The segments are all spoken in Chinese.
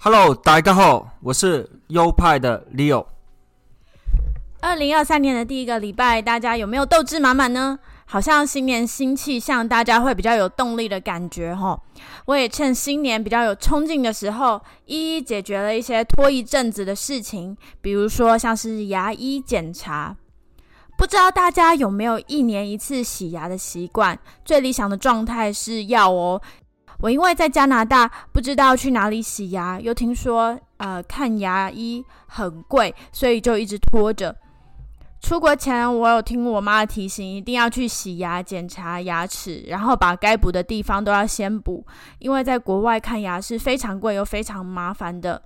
Hello，大家好，我是优派的 Leo。二零二三年的第一个礼拜，大家有没有斗志满满呢？好像新年新气象，大家会比较有动力的感觉哈。我也趁新年比较有冲劲的时候，一一解决了一些拖一阵子的事情，比如说像是牙医检查。不知道大家有没有一年一次洗牙的习惯？最理想的状态是要哦。我因为在加拿大，不知道去哪里洗牙，又听说呃看牙医很贵，所以就一直拖着。出国前，我有听我妈的提醒，一定要去洗牙、检查牙齿，然后把该补的地方都要先补，因为在国外看牙是非常贵又非常麻烦的。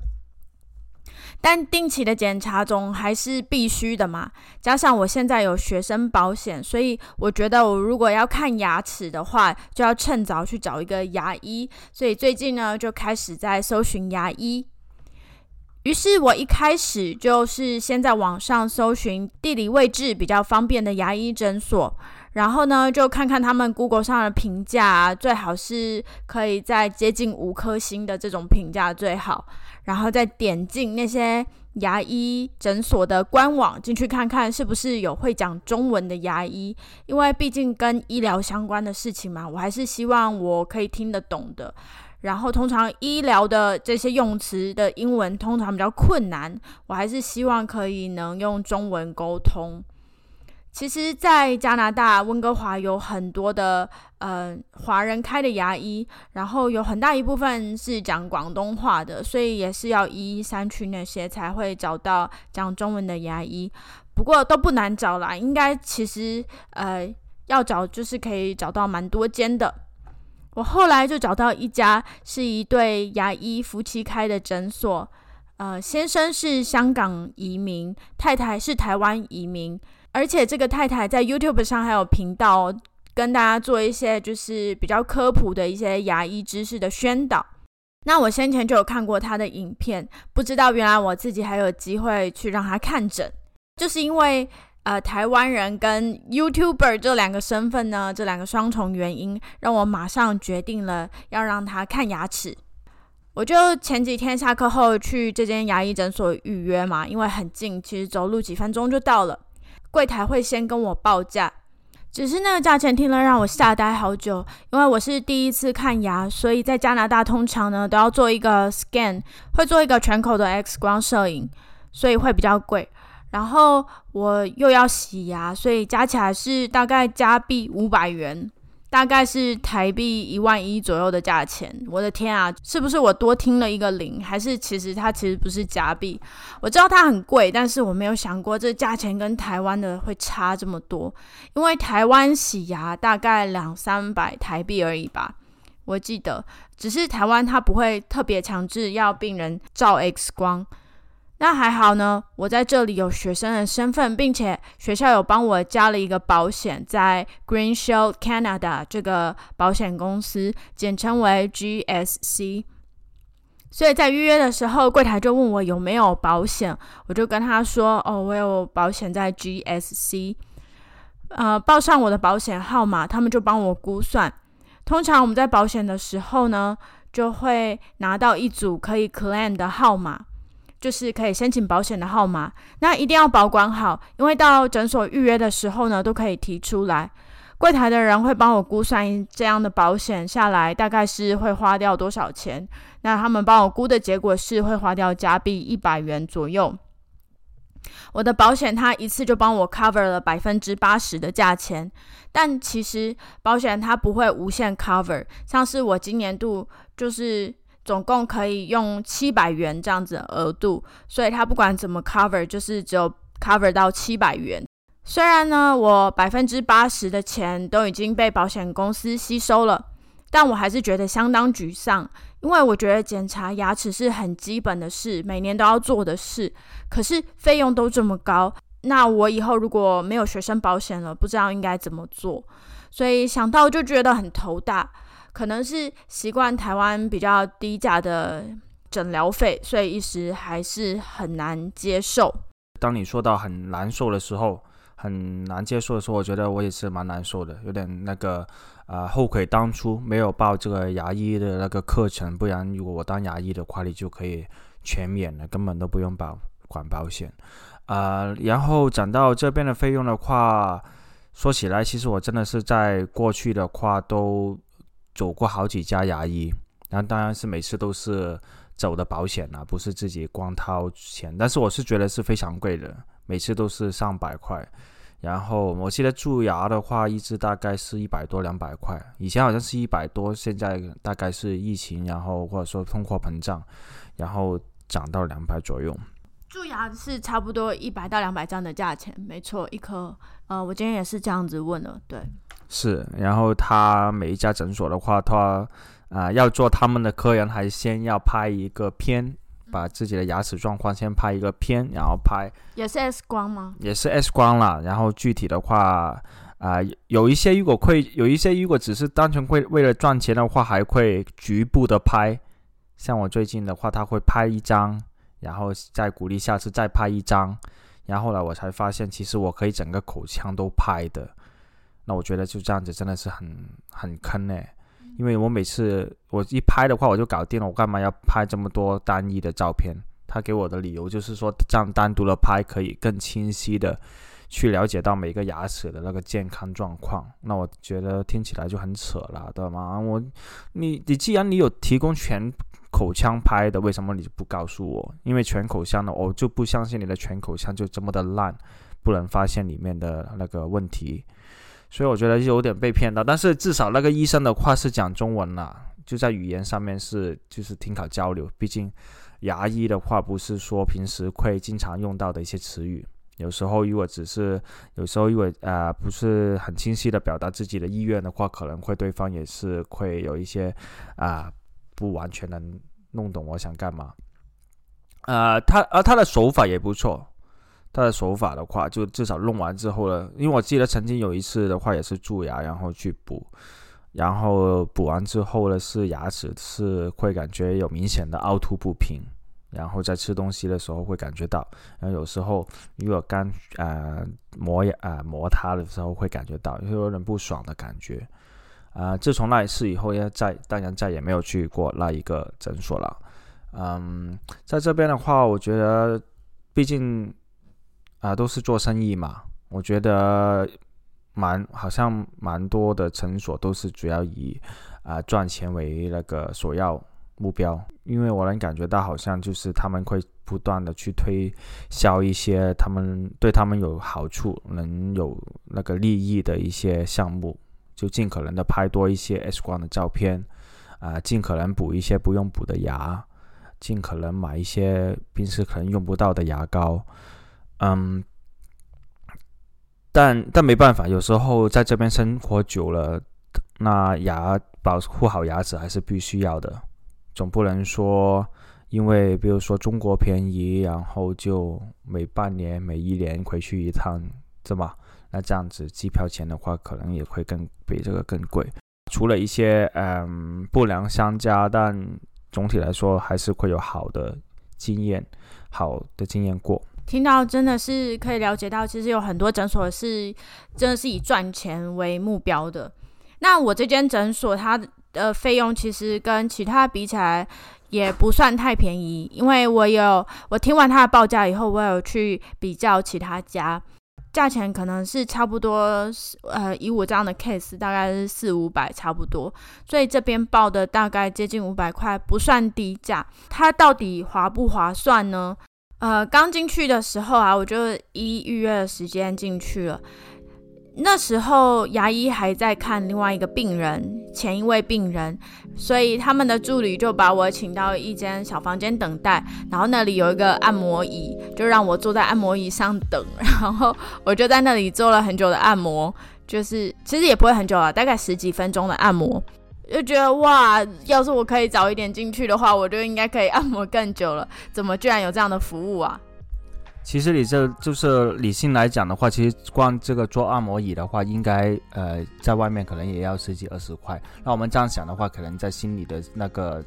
但定期的检查总还是必须的嘛。加上我现在有学生保险，所以我觉得我如果要看牙齿的话，就要趁早去找一个牙医。所以最近呢，就开始在搜寻牙医。于是我一开始就是先在网上搜寻地理位置比较方便的牙医诊所，然后呢就看看他们 Google 上的评价，最好是可以在接近五颗星的这种评价最好，然后再点进那些牙医诊所的官网进去看看是不是有会讲中文的牙医，因为毕竟跟医疗相关的事情嘛，我还是希望我可以听得懂的。然后，通常医疗的这些用词的英文通常比较困难，我还是希望可以能用中文沟通。其实，在加拿大温哥华有很多的呃华人开的牙医，然后有很大一部分是讲广东话的，所以也是要一一删去那些才会找到讲中文的牙医。不过都不难找啦，应该其实呃要找就是可以找到蛮多间的。我后来就找到一家是一对牙医夫妻开的诊所，呃，先生是香港移民，太太是台湾移民，而且这个太太在 YouTube 上还有频道，跟大家做一些就是比较科普的一些牙医知识的宣导。那我先前就有看过他的影片，不知道原来我自己还有机会去让他看诊，就是因为。呃，台湾人跟 YouTuber 这两个身份呢，这两个双重原因，让我马上决定了要让他看牙齿。我就前几天下课后去这间牙医诊所预约嘛，因为很近，其实走路几分钟就到了。柜台会先跟我报价，只是那个价钱听了让我吓呆好久，因为我是第一次看牙，所以在加拿大通常呢都要做一个 scan，会做一个全口的 X 光摄影，所以会比较贵。然后我又要洗牙，所以加起来是大概加币五百元，大概是台币一万一左右的价钱。我的天啊，是不是我多听了一个零？还是其实它其实不是加币？我知道它很贵，但是我没有想过这价钱跟台湾的会差这么多。因为台湾洗牙大概两三百台币而已吧，我记得。只是台湾它不会特别强制要病人照 X 光。那还好呢，我在这里有学生的身份，并且学校有帮我加了一个保险，在 Green Shield Canada 这个保险公司，简称为 GSC。所以在预约的时候，柜台就问我有没有保险，我就跟他说：“哦，我有保险在 GSC。”呃，报上我的保险号码，他们就帮我估算。通常我们在保险的时候呢，就会拿到一组可以 claim 的号码。就是可以申请保险的号码，那一定要保管好，因为到诊所预约的时候呢，都可以提出来。柜台的人会帮我估算这样的保险下来大概是会花掉多少钱。那他们帮我估的结果是会花掉加币一百元左右。我的保险它一次就帮我 cover 了百分之八十的价钱，但其实保险它不会无限 cover，像是我今年度就是。总共可以用七百元这样子额度，所以它不管怎么 cover，就是只有 cover 到七百元。虽然呢，我百分之八十的钱都已经被保险公司吸收了，但我还是觉得相当沮丧，因为我觉得检查牙齿是很基本的事，每年都要做的事，可是费用都这么高，那我以后如果没有学生保险了，不知道应该怎么做，所以想到就觉得很头大。可能是习惯台湾比较低价的诊疗费，所以一时还是很难接受。当你说到很难受的时候，很难接受的时候，我觉得我也是蛮难受的，有点那个啊后悔当初没有报这个牙医的那个课程，不然如果我当牙医的话，你就可以全免了，根本都不用保管保险啊。然后讲到这边的费用的话，说起来，其实我真的是在过去的话都。走过好几家牙医，然后当然是每次都是走的保险啊，不是自己光掏钱。但是我是觉得是非常贵的，每次都是上百块。然后我记得蛀牙的话，一支大概是一百多两百块，以前好像是一百多，现在大概是疫情，然后或者说通货膨胀，然后涨到两百左右。蛀牙是差不多一百到两百这样的价钱，没错，一颗。呃，我今天也是这样子问的，对。是，然后他每一家诊所的话，他啊要做他们的客人，还先要拍一个片，把自己的牙齿状况先拍一个片，然后拍也是 X 光吗？也是 X 光啦。然后具体的话啊，有一些如果会有一些如果只是单纯会为了赚钱的话，还会局部的拍。像我最近的话，他会拍一张，然后再鼓励下次再拍一张，然后后来我才发现，其实我可以整个口腔都拍的。那我觉得就这样子真的是很很坑呢，因为我每次我一拍的话我就搞定了，我干嘛要拍这么多单一的照片？他给我的理由就是说这样单独的拍可以更清晰的去了解到每个牙齿的那个健康状况。那我觉得听起来就很扯了，对吗？我你你既然你有提供全口腔拍的，为什么你不告诉我？因为全口腔的我就不相信你的全口腔就这么的烂，不能发现里面的那个问题。所以我觉得有点被骗到，但是至少那个医生的话是讲中文啦，就在语言上面是就是挺好交流。毕竟牙医的话不是说平时会经常用到的一些词语，有时候如果只是有时候如果啊不是很清晰的表达自己的意愿的话，可能会对方也是会有一些啊不完全能弄懂我想干嘛。呃，他而他的手法也不错。他的手法的话，就至少弄完之后呢，因为我记得曾经有一次的话也是蛀牙，然后去补，然后补完之后呢，是牙齿是会感觉有明显的凹凸不平，然后在吃东西的时候会感觉到，然后有时候如果刚呃磨牙啊磨它的时候会感觉到，就有点不爽的感觉，啊，自从那一次以后，也再当然再也没有去过那一个诊所了，嗯，在这边的话，我觉得毕竟。啊，都是做生意嘛，我觉得蛮好像蛮多的诊所都是主要以啊赚钱为那个首要目标，因为我能感觉到好像就是他们会不断的去推销一些他们对他们有好处、能有那个利益的一些项目，就尽可能的拍多一些 X 光的照片，啊，尽可能补一些不用补的牙，尽可能买一些平时可能用不到的牙膏。嗯，但但没办法，有时候在这边生活久了，那牙保护好牙齿还是必须要的，总不能说因为比如说中国便宜，然后就每半年、每一年回去一趟，对吧？那这样子机票钱的话，可能也会更比这个更贵。除了一些嗯不良商家，但总体来说还是会有好的经验，好的经验过。听到真的是可以了解到，其实有很多诊所是真的是以赚钱为目标的。那我这间诊所它的费用其实跟其他比起来也不算太便宜，因为我有我听完他的报价以后，我有去比较其他家，价钱可能是差不多，呃，以我这样的 case 大概是四五百差不多，所以这边报的大概接近五百块，不算低价。它到底划不划算呢？呃，刚进去的时候啊，我就一预约的时间进去了。那时候牙医还在看另外一个病人，前一位病人，所以他们的助理就把我请到一间小房间等待。然后那里有一个按摩椅，就让我坐在按摩椅上等。然后我就在那里做了很久的按摩，就是其实也不会很久啊，大概十几分钟的按摩。就觉得哇，要是我可以早一点进去的话，我就应该可以按摩更久了。怎么居然有这样的服务啊？其实你这就是理性来讲的话，其实光这个做按摩椅的话，应该呃在外面可能也要十几二十块。那我们这样想的话，可能在心里的那个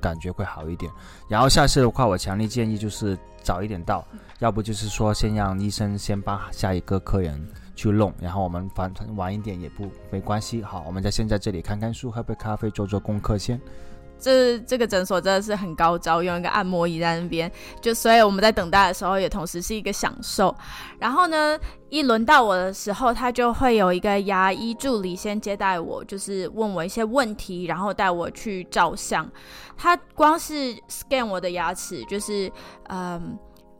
感觉会好一点。然后下次的话，我强烈建议就是早一点到，要不就是说先让医生先帮下一个客人去弄，然后我们反正晚一点也不没关系。好，我们在先在这里看看书，喝杯咖啡，做做功课先。这这个诊所真的是很高招，用一个按摩椅在那边，就所以我们在等待的时候也同时是一个享受。然后呢，一轮到我的时候，他就会有一个牙医助理先接待我，就是问我一些问题，然后带我去照相。他光是 scan 我的牙齿，就是嗯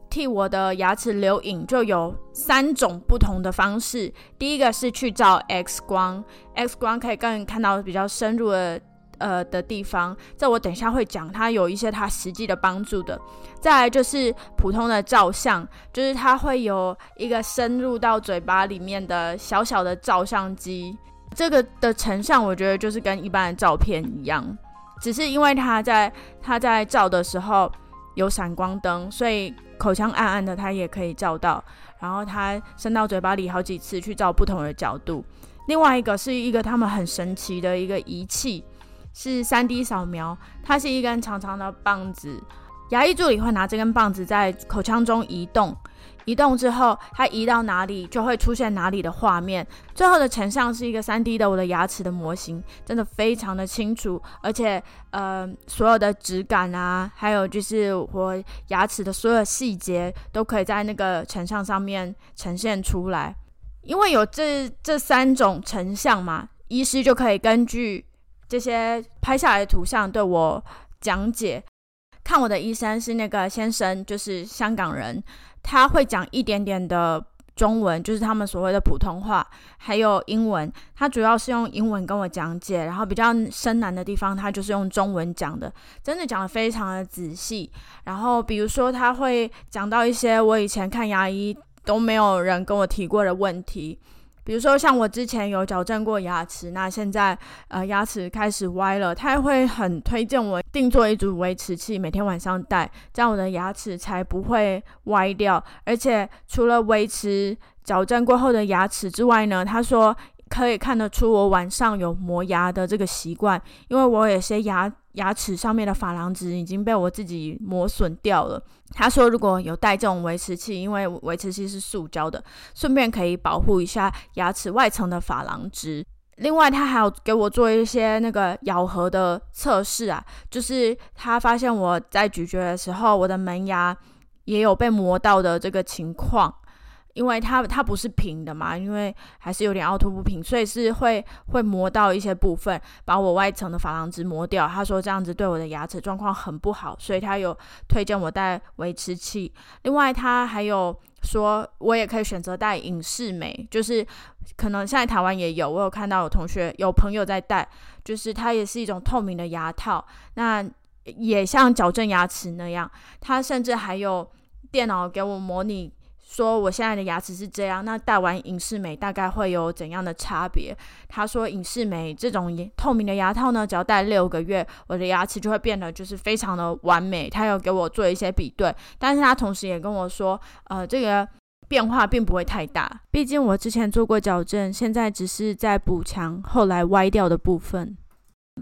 替我的牙齿留影，就有三种不同的方式。第一个是去照 X 光，X 光可以更看到比较深入的。呃的地方，这我等一下会讲，它有一些它实际的帮助的。再来就是普通的照相，就是它会有一个深入到嘴巴里面的小小的照相机，这个的成像我觉得就是跟一般的照片一样，只是因为它在它在照的时候有闪光灯，所以口腔暗暗的它也可以照到。然后它伸到嘴巴里好几次去照不同的角度。另外一个是一个他们很神奇的一个仪器。是 3D 扫描，它是一根长长的棒子，牙医助理会拿这根棒子在口腔中移动，移动之后，它移到哪里就会出现哪里的画面，最后的成像是一个三 D 的我的牙齿的模型，真的非常的清楚，而且呃所有的质感啊，还有就是我牙齿的所有细节都可以在那个成像上面呈现出来，因为有这这三种成像嘛，医师就可以根据。这些拍下来的图像对我讲解，看我的医生是那个先生，就是香港人，他会讲一点点的中文，就是他们所谓的普通话，还有英文。他主要是用英文跟我讲解，然后比较深难的地方，他就是用中文讲的，真的讲的非常的仔细。然后比如说他会讲到一些我以前看牙医都没有人跟我提过的问题。比如说，像我之前有矫正过牙齿，那现在呃牙齿开始歪了，他会很推荐我定做一组维持器，每天晚上戴，这样我的牙齿才不会歪掉。而且除了维持矫正过后的牙齿之外呢，他说。可以看得出我晚上有磨牙的这个习惯，因为我有些牙牙齿上面的珐琅质已经被我自己磨损掉了。他说如果有带这种维持器，因为维持器是塑胶的，顺便可以保护一下牙齿外层的珐琅质。另外，他还有给我做一些那个咬合的测试啊，就是他发现我在咀嚼的时候，我的门牙也有被磨到的这个情况。因为它它不是平的嘛，因为还是有点凹凸不平，所以是会会磨到一些部分，把我外层的珐琅质磨掉。他说这样子对我的牙齿状况很不好，所以他有推荐我戴维持器。另外，他还有说我也可以选择戴隐适美，就是可能现在台湾也有，我有看到有同学有朋友在戴，就是它也是一种透明的牙套，那也像矫正牙齿那样，它甚至还有电脑给我模拟。说我现在的牙齿是这样，那戴完隐适美大概会有怎样的差别？他说隐适美这种透明的牙套呢，只要戴六个月，我的牙齿就会变得就是非常的完美。他有给我做一些比对，但是他同时也跟我说，呃，这个变化并不会太大，毕竟我之前做过矫正，现在只是在补强后来歪掉的部分。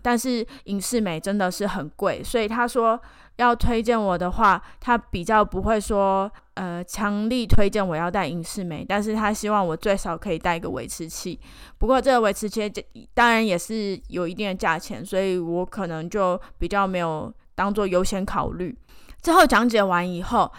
但是隐适美真的是很贵，所以他说。要推荐我的话，他比较不会说，呃，强力推荐我要戴隐适美，但是他希望我最少可以带一个维持器。不过这个维持器当然也是有一定的价钱，所以我可能就比较没有当做优先考虑。之后讲解完以后，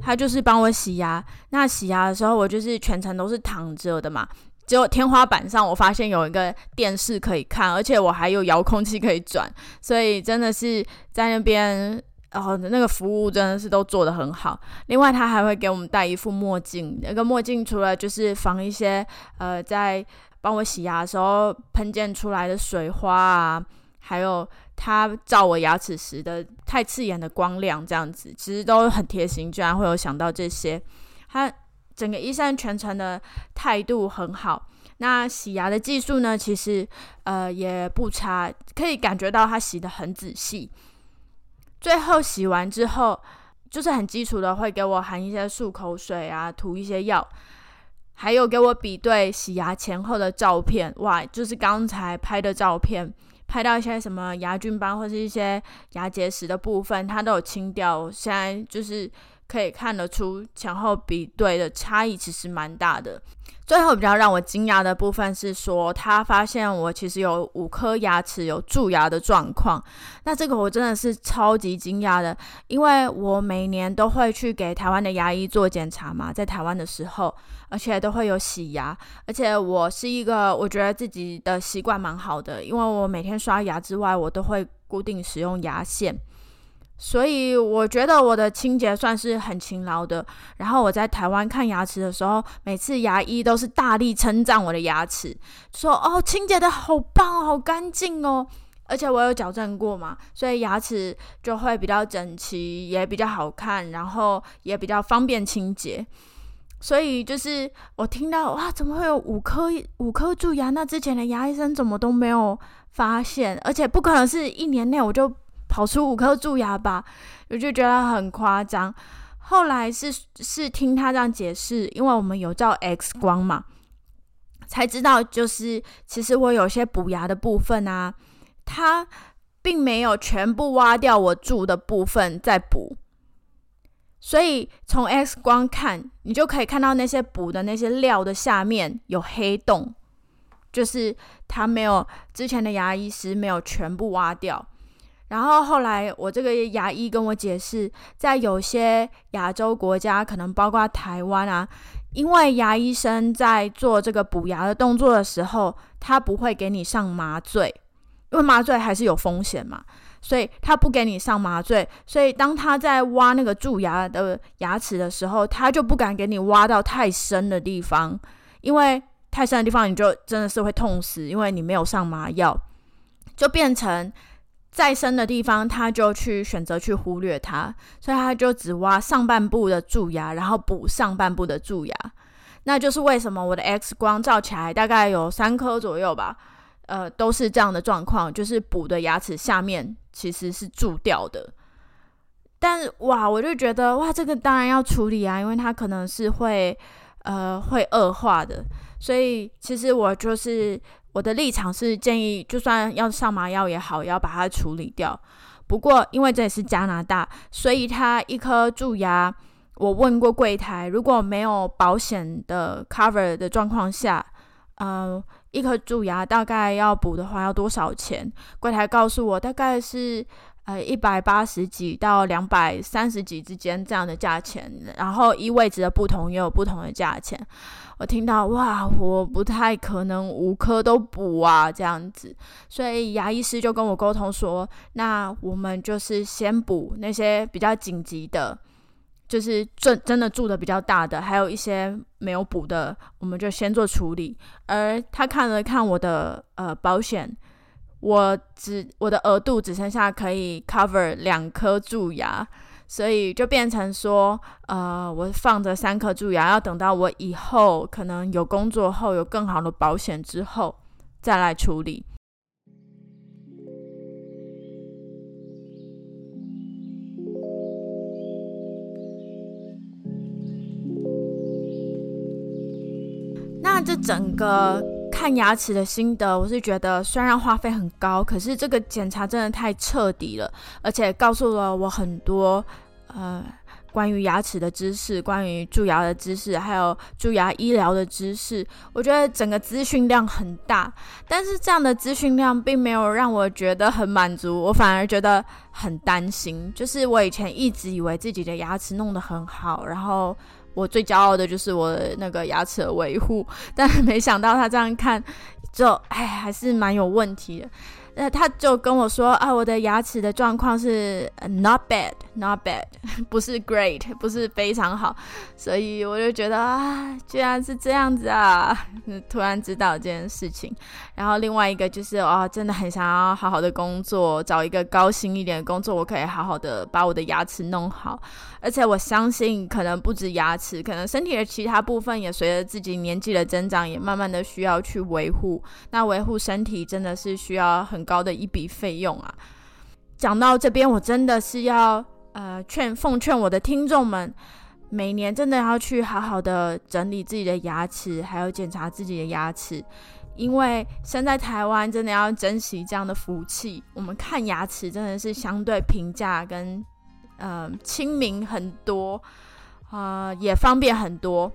他就是帮我洗牙。那洗牙的时候，我就是全程都是躺着的嘛，只有天花板上我发现有一个电视可以看，而且我还有遥控器可以转，所以真的是在那边。然后那个服务真的是都做得很好。另外，他还会给我们戴一副墨镜。那个墨镜除了就是防一些呃在帮我洗牙的时候喷溅出来的水花啊，还有他照我牙齿时的太刺眼的光亮，这样子其实都很贴心，居然会有想到这些。他整个医生全程的态度很好。那洗牙的技术呢，其实呃也不差，可以感觉到他洗的很仔细。最后洗完之后，就是很基础的，会给我含一些漱口水啊，涂一些药，还有给我比对洗牙前后的照片。哇，就是刚才拍的照片，拍到一些什么牙菌斑或是一些牙结石的部分，它都有清掉。现在就是可以看得出前后比对的差异其实蛮大的。最后比较让我惊讶的部分是说，他发现我其实有五颗牙齿有蛀牙的状况。那这个我真的是超级惊讶的，因为我每年都会去给台湾的牙医做检查嘛，在台湾的时候，而且都会有洗牙。而且我是一个我觉得自己的习惯蛮好的，因为我每天刷牙之外，我都会固定使用牙线。所以我觉得我的清洁算是很勤劳的。然后我在台湾看牙齿的时候，每次牙医都是大力称赞我的牙齿，说：“哦，清洁的好棒，好干净哦。”而且我有矫正过嘛，所以牙齿就会比较整齐，也比较好看，然后也比较方便清洁。所以就是我听到哇，怎么会有五颗五颗蛀牙？那之前的牙医生怎么都没有发现？而且不可能是一年内我就。跑出五颗蛀牙吧，我就觉得很夸张。后来是是听他这样解释，因为我们有照 X 光嘛，才知道就是其实我有些补牙的部分啊，他并没有全部挖掉我蛀的部分再补，所以从 X 光看，你就可以看到那些补的那些料的下面有黑洞，就是他没有之前的牙医师没有全部挖掉。然后后来，我这个牙医跟我解释，在有些亚洲国家，可能包括台湾啊，因为牙医生在做这个补牙的动作的时候，他不会给你上麻醉，因为麻醉还是有风险嘛，所以他不给你上麻醉。所以当他在挖那个蛀牙的牙齿的时候，他就不敢给你挖到太深的地方，因为太深的地方你就真的是会痛死，因为你没有上麻药，就变成。再深的地方，他就去选择去忽略它，所以他就只挖上半部的蛀牙，然后补上半部的蛀牙。那就是为什么我的 X 光照起来大概有三颗左右吧，呃，都是这样的状况，就是补的牙齿下面其实是蛀掉的。但是哇，我就觉得哇，这个当然要处理啊，因为它可能是会呃会恶化的，所以其实我就是。我的立场是建议，就算要上麻药也好，也要把它处理掉。不过，因为这也是加拿大，所以它一颗蛀牙，我问过柜台，如果没有保险的 cover 的状况下，呃，一颗蛀牙大概要补的话要多少钱？柜台告诉我，大概是呃一百八十几到两百三十几之间这样的价钱，然后一位置的不同也有不同的价钱。我听到哇，我不太可能五颗都补啊，这样子，所以牙医师就跟我沟通说，那我们就是先补那些比较紧急的，就是真真的住的比较大的，还有一些没有补的，我们就先做处理。而他看了看我的呃保险，我只我的额度只剩下可以 cover 两颗蛀牙。所以就变成说，呃，我放着三颗蛀牙，要等到我以后可能有工作后有更好的保险之后再来处理。那这整个看牙齿的心得，我是觉得虽然花费很高，可是这个检查真的太彻底了，而且告诉了我很多。呃，关于牙齿的知识，关于蛀牙的知识，还有蛀牙医疗的知识，我觉得整个资讯量很大。但是这样的资讯量并没有让我觉得很满足，我反而觉得很担心。就是我以前一直以为自己的牙齿弄得很好，然后我最骄傲的就是我那个牙齿的维护，但没想到他这样看，就哎还是蛮有问题的。那，他就跟我说啊，我的牙齿的状况是 not bad，not bad，不是 great，不是非常好，所以我就觉得啊，居然是这样子啊，突然知道这件事情。然后另外一个就是啊，真的很想要好好的工作，找一个高薪一点的工作，我可以好好的把我的牙齿弄好。而且我相信，可能不止牙齿，可能身体的其他部分也随着自己年纪的增长，也慢慢的需要去维护。那维护身体真的是需要很高的一笔费用啊！讲到这边，我真的是要呃劝奉劝我的听众们，每年真的要去好好的整理自己的牙齿，还有检查自己的牙齿，因为生在台湾真的要珍惜这样的福气。我们看牙齿真的是相对平价跟呃亲民很多，啊也方便很多。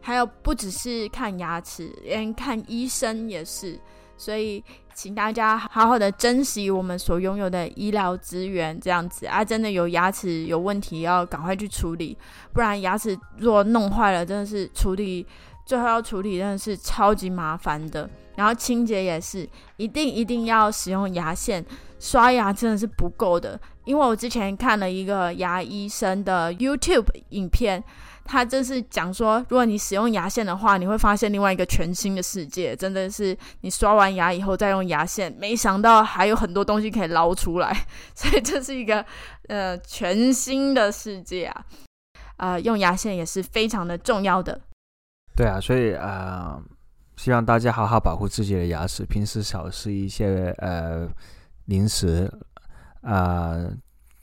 还有不只是看牙齿，连看医生也是，所以请大家好好的珍惜我们所拥有的医疗资源，这样子啊，真的有牙齿有问题要赶快去处理，不然牙齿若弄坏了，真的是处理最后要处理真的是超级麻烦的。然后清洁也是，一定一定要使用牙线，刷牙真的是不够的，因为我之前看了一个牙医生的 YouTube 影片。他就是讲说，如果你使用牙线的话，你会发现另外一个全新的世界。真的是你刷完牙以后再用牙线，没想到还有很多东西可以捞出来，所以这是一个呃全新的世界啊！啊，用牙线也是非常的重要的。对啊，所以啊，希望大家好好保护自己的牙齿，平时少吃一些呃零食啊。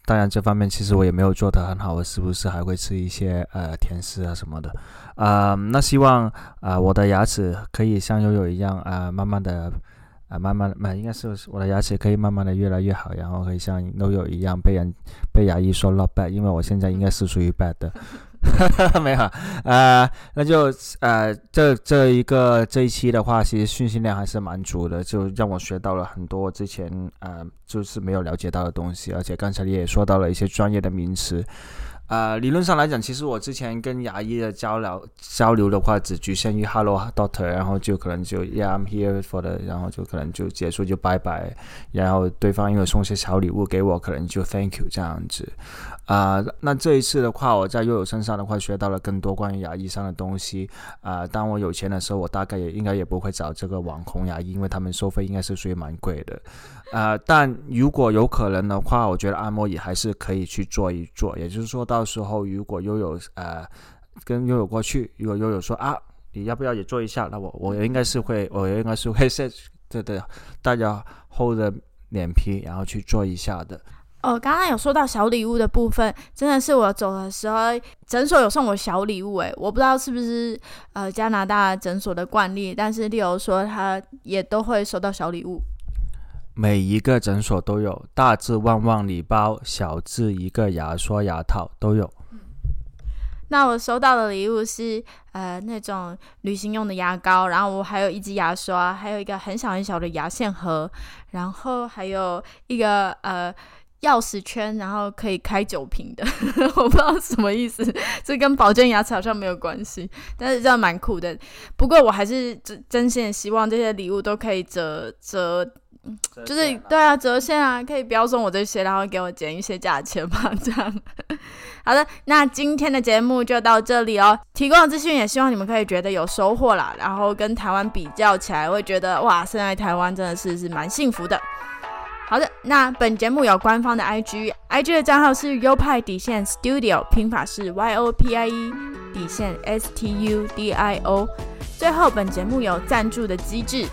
当然，这方面其实我也没有做得很好，我时不时还会吃一些呃甜食啊什么的，啊，那希望啊我的牙齿可以像悠悠一样啊，慢慢的啊慢慢的，应该是我的牙齿可以慢慢的越来越好，然后可以像悠悠一样被人被牙医说 not bad，因为我现在应该是属于 bad 的。没有，呃，那就呃，这这一个这一期的话，其实信息量还是蛮足的，就让我学到了很多之前呃就是没有了解到的东西，而且刚才你也说到了一些专业的名词。呃，理论上来讲，其实我之前跟牙医的交流交流的话，只局限于 Hello Doctor，然后就可能就 Yeah I'm here for 的，然后就可能就结束就拜拜，然后对方因为送些小礼物给我，可能就 Thank you 这样子。啊，那这一次的话，我在悠悠身上的话，学到了更多关于牙医上的东西。啊，当我有钱的时候，我大概也应该也不会找这个网红牙医，因为他们收费应该是属于蛮贵的。啊，但如果有可能的话，我觉得按摩椅还是可以去做一做。也就是说到到时候如果悠悠呃跟悠悠过去，如果悠悠说啊，你要不要也做一下？那我我应该是会，我应该是会 是对对，大家厚着脸皮然后去做一下的。哦，刚刚有说到小礼物的部分，真的是我走的时候，诊所有送我小礼物，诶，我不知道是不是呃加拿大诊所的惯例，但是例如说他也都会收到小礼物。每一个诊所都有，大至旺旺礼包，小至一个牙刷牙套都有。那我收到的礼物是呃那种旅行用的牙膏，然后我还有一支牙刷，还有一个很小很小的牙线盒，然后还有一个呃。钥匙圈，然后可以开酒瓶的，我不知道什么意思，这跟保健牙齿好像没有关系，但是这样蛮酷的。不过我还是真真心的希望这些礼物都可以折折，就是对啊，折现啊，可以不要送我这些，然后给我减一些价钱嘛，这样。好的，那今天的节目就到这里哦。提供的资讯也希望你们可以觉得有收获啦，然后跟台湾比较起来，会觉得哇，现在台湾真的是是蛮幸福的。好的，那本节目有官方的 IG，IG 的账号是优派底线 Studio，拼法是 Y O P I E 底线 S T U D I O。最后，本节目有赞助的机制，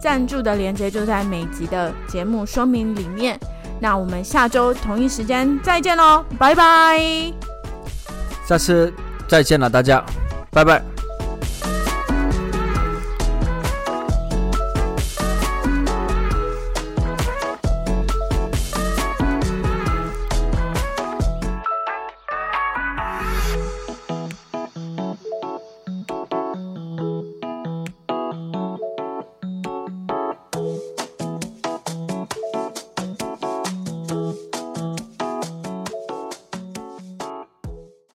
赞助的链接就在每集的节目说明里面。那我们下周同一时间再见喽，拜拜！下次再见了，大家，拜拜。